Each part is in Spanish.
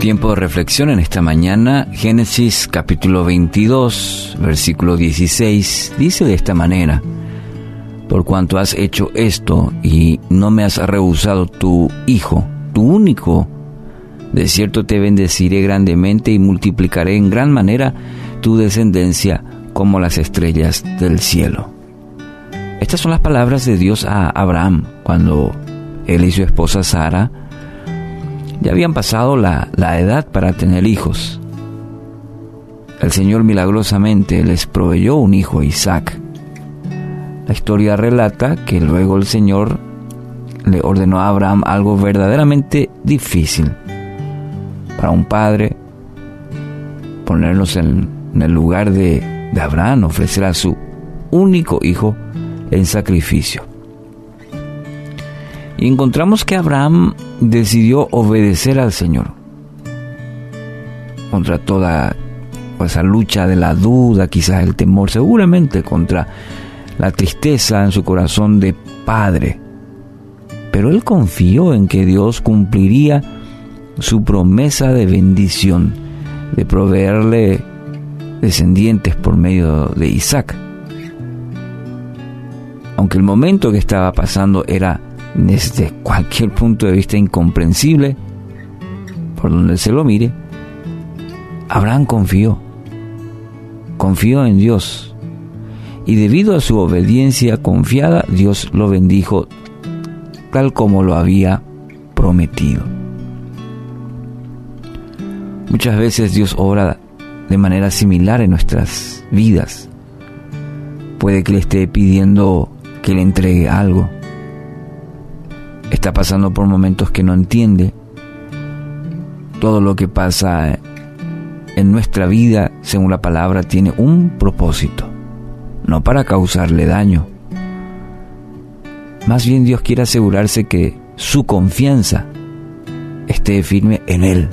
Tiempo de reflexión en esta mañana, Génesis capítulo 22, versículo 16, dice de esta manera, por cuanto has hecho esto y no me has rehusado tu hijo, tu único, de cierto te bendeciré grandemente y multiplicaré en gran manera tu descendencia como las estrellas del cielo. Estas son las palabras de Dios a Abraham cuando él y su esposa Sara ya habían pasado la, edad para tener hijos. El Señor milagrosamente les proveyó un hijo, Isaac. La historia relata que luego el Señor le ordenó a Abraham algo verdaderamente difícil para un padre, ponernos en, el lugar de, de Abraham, ofrecer a su único hijo en sacrificio. Y encontramos que Abraham decidió obedecer al Señor. Contra toda esa lucha de la duda, quizás el temor, seguramente contra la tristeza en su corazón de padre. Pero él confió en que Dios cumpliría su promesa de bendición, de proveerle descendientes por medio de Isaac. Aunque el momento que estaba pasando era desde cualquier punto de vista incomprensible, por donde se lo mire, Abraham confió, confió en Dios, y debido a su obediencia confiada, Dios lo bendijo tal como lo había prometido. Muchas veces Dios obra de manera similar en nuestras vidas. Puede que le esté pidiendo que le entregue algo, pasando por momentos que no entiende. Todo lo que pasa en nuestra vida, según la palabra, tiene un propósito, no para causarle daño. Más bien Dios quiere asegurarse que su confianza esté firme en Él.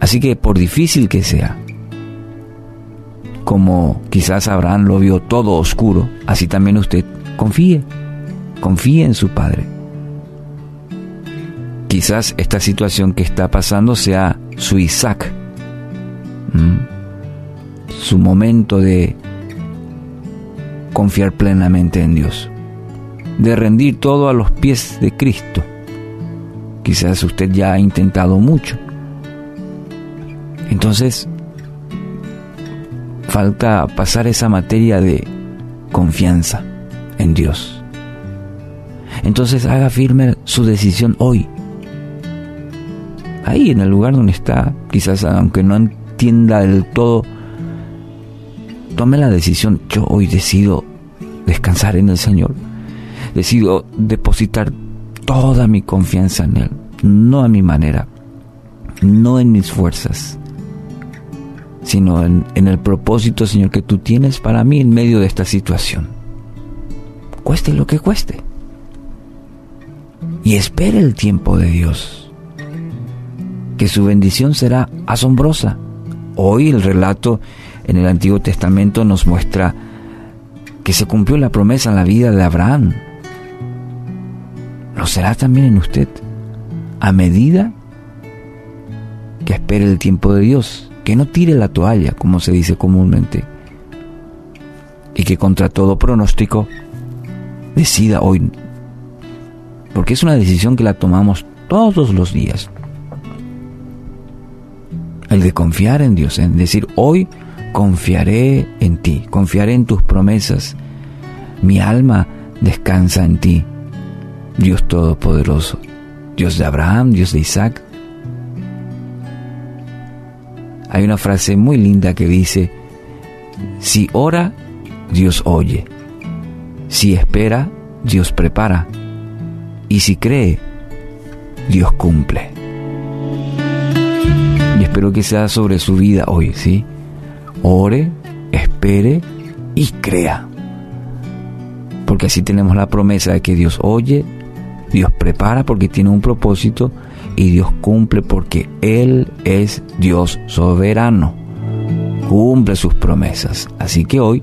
Así que por difícil que sea, como quizás Abraham lo vio todo oscuro, así también usted confíe confíe en su Padre. Quizás esta situación que está pasando sea su Isaac, su momento de confiar plenamente en Dios, de rendir todo a los pies de Cristo. Quizás usted ya ha intentado mucho. Entonces, falta pasar esa materia de confianza en Dios entonces haga firme su decisión hoy. Ahí en el lugar donde está, quizás aunque no entienda del todo, tome la decisión. Yo hoy decido descansar en el Señor. Decido depositar toda mi confianza en Él, no a mi manera, no en mis fuerzas, sino en, en, el propósito, Señor, que tú tienes para mí en medio de esta situación. Cueste lo que cueste y espere el tiempo de Dios, que su bendición será asombrosa. Hoy el relato en el Antiguo Testamento nos muestra que se cumplió la promesa en la vida de Abraham. Lo será también en usted, a medida que espere el tiempo de Dios, que no tire la toalla, como se dice comúnmente, y que contra todo pronóstico decida hoy porque es una decisión que la tomamos todos los días. El de confiar en Dios, en decir, hoy confiaré en ti, confiaré en tus promesas, mi alma descansa en ti, Dios Todopoderoso, Dios de Abraham, Dios de Isaac. Hay una frase muy linda que dice, si ora, Dios oye, si espera, Dios prepara y si cree, Dios cumple. espero que sea sobre su vida hoy, ¿sí? Ore, espere y crea. Porque así tenemos la promesa de que Dios oye, Dios prepara porque tiene un propósito y Dios cumple porque Él es Dios soberano. Cumple sus promesas. Así que hoy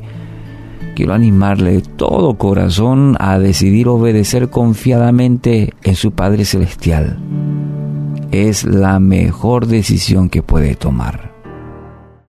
quiero animarle de todo corazón a decidir obedecer confiadamente en su Padre Celestial. Es la mejor decisión que puede tomar.